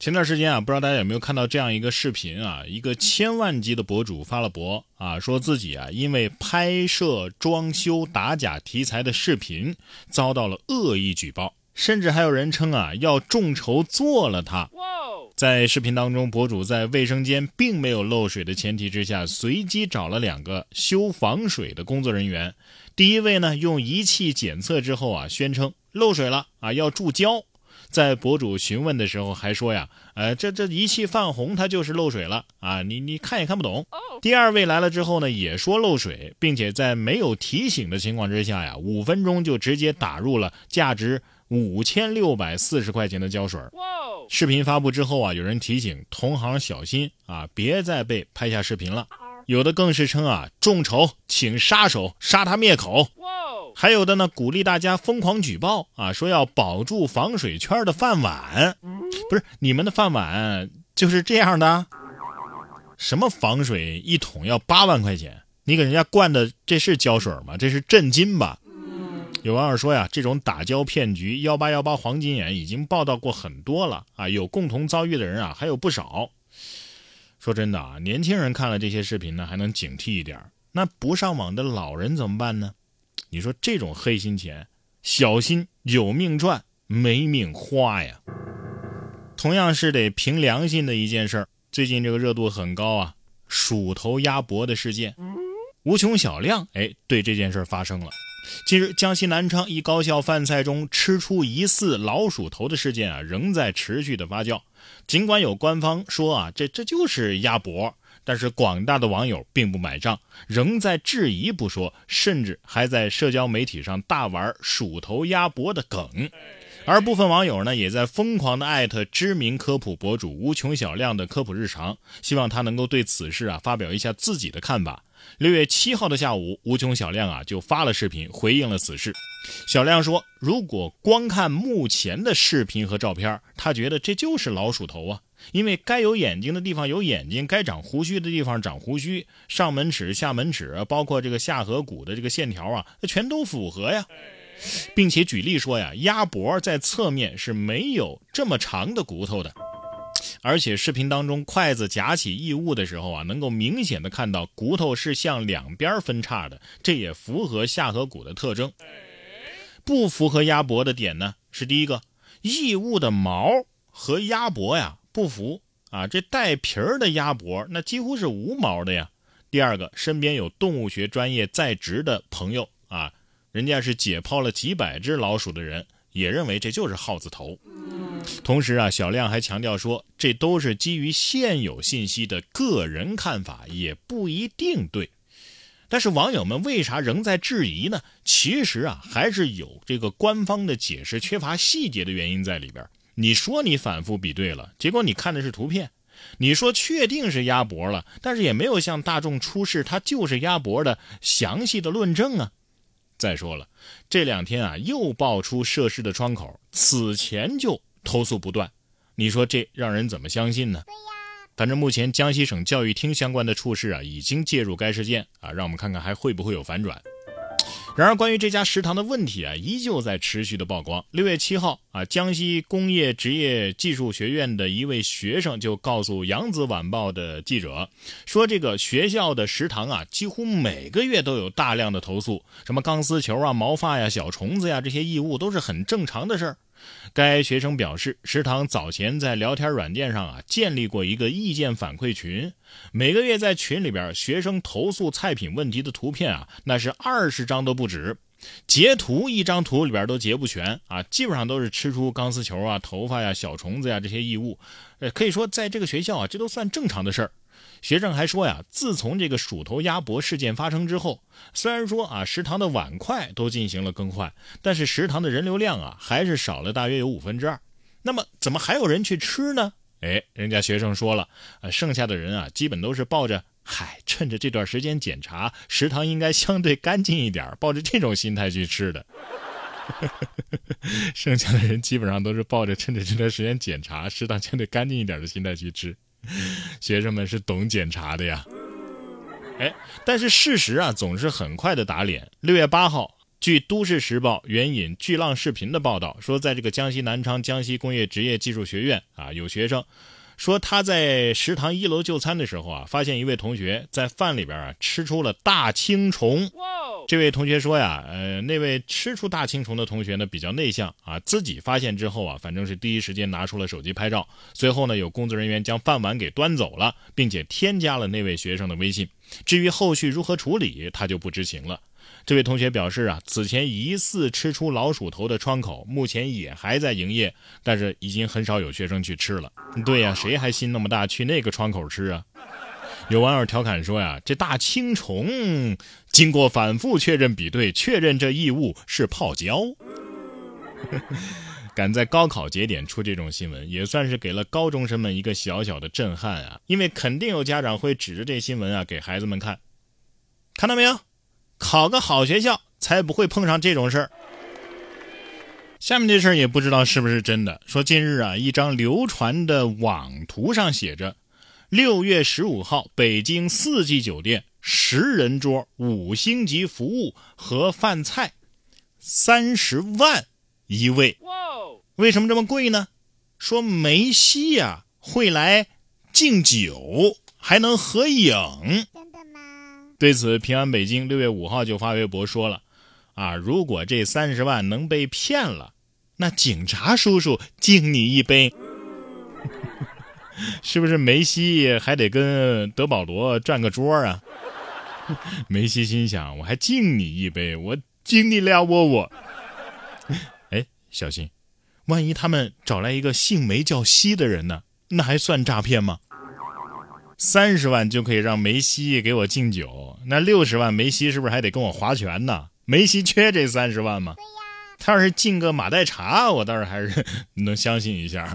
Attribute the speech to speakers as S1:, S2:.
S1: 前段时间啊，不知道大家有没有看到这样一个视频啊？一个千万级的博主发了博啊，说自己啊因为拍摄装修打假题材的视频遭到了恶意举报，甚至还有人称啊要众筹做了他。在视频当中，博主在卫生间并没有漏水的前提之下，随机找了两个修防水的工作人员。第一位呢用仪器检测之后啊，宣称漏水了啊，要注胶。在博主询问的时候还说呀，呃，这这仪器泛红，它就是漏水了啊，你你看也看不懂。第二位来了之后呢，也说漏水，并且在没有提醒的情况之下呀，五分钟就直接打入了价值五千六百四十块钱的胶水。视频发布之后啊，有人提醒同行小心啊，别再被拍下视频了。有的更是称啊，众筹请杀手杀他灭口。还有的呢，鼓励大家疯狂举报啊，说要保住防水圈的饭碗。不是你们的饭碗就是这样的？什么防水一桶要八万块钱？你给人家灌的这是胶水吗？这是震金吧？有网友说呀，这种打胶骗局，幺八幺八黄金眼已经报道过很多了啊，有共同遭遇的人啊还有不少。说真的啊，年轻人看了这些视频呢，还能警惕一点那不上网的老人怎么办呢？你说这种黑心钱，小心有命赚没命花呀！同样是得凭良心的一件事儿，最近这个热度很高啊，鼠头鸭脖的事件，无穷小亮哎，对这件事发生了。近日，江西南昌一高校饭菜中吃出疑似老鼠头的事件啊，仍在持续的发酵。尽管有官方说啊，这这就是鸭脖。但是广大的网友并不买账，仍在质疑不说，甚至还在社交媒体上大玩“鼠头鸭脖”的梗，而部分网友呢，也在疯狂的艾特知名科普博主无穷小亮的科普日常，希望他能够对此事啊发表一下自己的看法。六月七号的下午，无穷小亮啊就发了视频回应了此事。小亮说：“如果光看目前的视频和照片，他觉得这就是老鼠头啊。”因为该有眼睛的地方有眼睛，该长胡须的地方长胡须，上门齿、下门齿，包括这个下颌骨的这个线条啊，那全都符合呀，并且举例说呀，鸭脖在侧面是没有这么长的骨头的，而且视频当中筷子夹起异物的时候啊，能够明显的看到骨头是向两边分叉的，这也符合下颌骨的特征。不符合鸭脖的点呢，是第一个，异物的毛和鸭脖呀。不服啊！这带皮儿的鸭脖，那几乎是无毛的呀。第二个，身边有动物学专业在职的朋友啊，人家是解剖了几百只老鼠的人，也认为这就是耗子头。同时啊，小亮还强调说，这都是基于现有信息的个人看法，也不一定对。但是网友们为啥仍在质疑呢？其实啊，还是有这个官方的解释缺乏细节的原因在里边。你说你反复比对了，结果你看的是图片。你说确定是鸭脖了，但是也没有向大众出示它就是鸭脖的详细的论证啊。再说了，这两天啊又爆出涉事的窗口，此前就投诉不断，你说这让人怎么相信呢？对呀。反正目前江西省教育厅相关的处室啊已经介入该事件啊，让我们看看还会不会有反转。然而，关于这家食堂的问题啊，依旧在持续的曝光。六月七号啊，江西工业职业技术学院的一位学生就告诉《扬子晚报》的记者说，这个学校的食堂啊，几乎每个月都有大量的投诉，什么钢丝球啊、毛发呀、小虫子呀这些异物都是很正常的事儿。该学生表示，食堂早前在聊天软件上啊建立过一个意见反馈群，每个月在群里边，学生投诉菜品问题的图片啊，那是二十张都不止，截图一张图里边都截不全啊，基本上都是吃出钢丝球啊、头发呀、小虫子呀这些异物，呃，可以说在这个学校啊，这都算正常的事儿。学生还说呀，自从这个鼠头鸭脖事件发生之后，虽然说啊食堂的碗筷都进行了更换，但是食堂的人流量啊还是少了大约有五分之二。那么怎么还有人去吃呢？哎，人家学生说了，呃，剩下的人啊基本都是抱着“嗨，趁着这段时间检查食堂应该相对干净一点”，抱着这种心态去吃的。剩下的人基本上都是抱着趁着这段时间检查食堂相对干净一点的心态去吃。学生们是懂检查的呀，哎，但是事实啊总是很快的打脸。六月八号，据《都市时报》援引巨浪视频的报道说，在这个江西南昌江西工业职业技术学院啊，有学生说他在食堂一楼就餐的时候啊，发现一位同学在饭里边啊吃出了大青虫。这位同学说呀，呃，那位吃出大青虫的同学呢比较内向啊，自己发现之后啊，反正是第一时间拿出了手机拍照。随后呢，有工作人员将饭碗给端走了，并且添加了那位学生的微信。至于后续如何处理，他就不知情了。这位同学表示啊，此前疑似吃出老鼠头的窗口，目前也还在营业，但是已经很少有学生去吃了。对呀，谁还心那么大去那个窗口吃啊？有网友调侃说呀：“这大青虫经过反复确认比对，确认这异物是泡椒。”敢在高考节点出这种新闻，也算是给了高中生们一个小小的震撼啊！因为肯定有家长会指着这新闻啊给孩子们看，看到没有？考个好学校才不会碰上这种事儿。下面这事儿也不知道是不是真的。说近日啊，一张流传的网图上写着。六月十五号，北京四季酒店十人桌五星级服务和饭菜，三十万一位。为什么这么贵呢？说梅西呀会来敬酒，还能合影。对此，平安北京六月五号就发微博说了：啊，如果这三十万能被骗了，那警察叔叔敬你一杯。是不是梅西还得跟德保罗转个桌啊？梅西心想：我还敬你一杯，我敬你俩窝窝。哎，小心，万一他们找来一个姓梅叫西的人呢？那还算诈骗吗？三十万就可以让梅西给我敬酒，那六十万梅西是不是还得跟我划拳呢？梅西缺这三十万吗？他要是敬个马黛茶，我倒是还是 能相信一下。